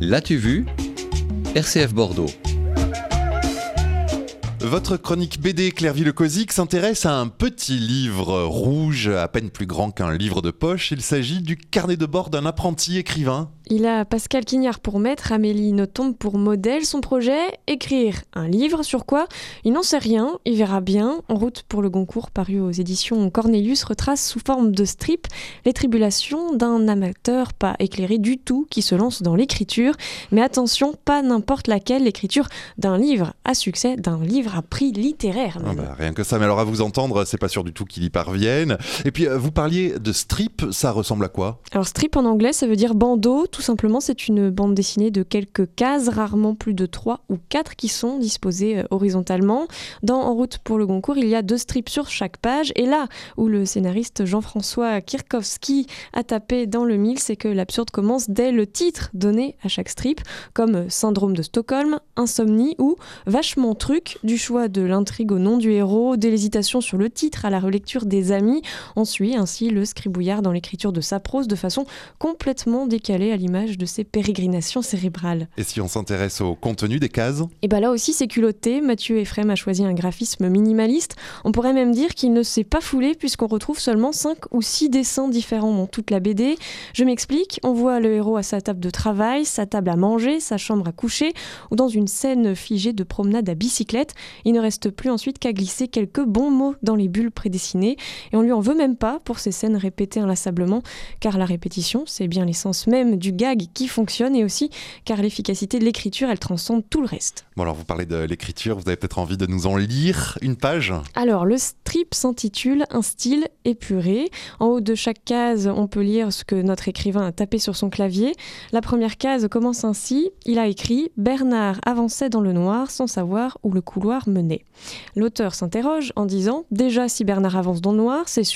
L'as-tu vu? RCF Bordeaux. Votre chronique BD Clairville Cosic s'intéresse à un petit livre rouge, à peine plus grand qu'un livre de poche. Il s'agit du carnet de bord d'un apprenti écrivain. Il a Pascal Quignard pour maître, Amélie Nothomb pour modèle. Son projet Écrire un livre sur quoi? Il n'en sait rien, il verra bien. En route pour le Goncourt, paru aux éditions Cornelius, retrace sous forme de strip les tribulations d'un amateur pas éclairé du tout qui se lance dans l'écriture. Mais attention, pas n'importe laquelle, l'écriture d'un livre à succès, d'un livre à prix littéraire. Ah bah, rien que ça, mais alors à vous entendre, c'est pas sûr du tout qu'il y parvienne. Et puis euh, vous parliez de strip, ça ressemble à quoi? Alors strip en anglais, ça veut dire bandeau tout simplement, c'est une bande dessinée de quelques cases, rarement plus de 3 ou 4 qui sont disposées euh, horizontalement. Dans En route pour le Goncourt, il y a deux strips sur chaque page. Et là où le scénariste Jean-François Kirkowski a tapé dans le mille, c'est que l'absurde commence dès le titre donné à chaque strip, comme Syndrome de Stockholm, Insomnie ou Vachement truc, du choix de l'intrigue au nom du héros, de l'hésitation sur le titre à la relecture des amis. On suit ainsi le scribouillard dans l'écriture de sa prose de façon complètement décalée à l'image de ses pérégrinations cérébrales. Et si on s'intéresse au contenu des cases Et bien là aussi c'est culotté, Mathieu Ephraim a choisi un graphisme minimaliste. On pourrait même dire qu'il ne s'est pas foulé puisqu'on retrouve seulement 5 ou 6 dessins différents dans toute la BD. Je m'explique, on voit le héros à sa table de travail, sa table à manger, sa chambre à coucher ou dans une scène figée de promenade à bicyclette. Il ne reste plus ensuite qu'à glisser quelques bons mots dans les bulles prédessinées et on lui en veut même pas pour ces scènes répétées inlassablement car la répétition c'est bien l'essence même du gag qui fonctionne et aussi car l'efficacité de l'écriture, elle transcende tout le reste. Bon alors vous parlez de l'écriture, vous avez peut-être envie de nous en lire une page? Alors le strip s'intitule Un style épuré. En haut de chaque case, on peut lire ce que notre écrivain a tapé sur son clavier. La première case commence ainsi. Il a écrit Bernard avançait dans le noir sans savoir où le couloir menait. L'auteur s'interroge en disant Déjà si Bernard avance dans le noir, c'est sûr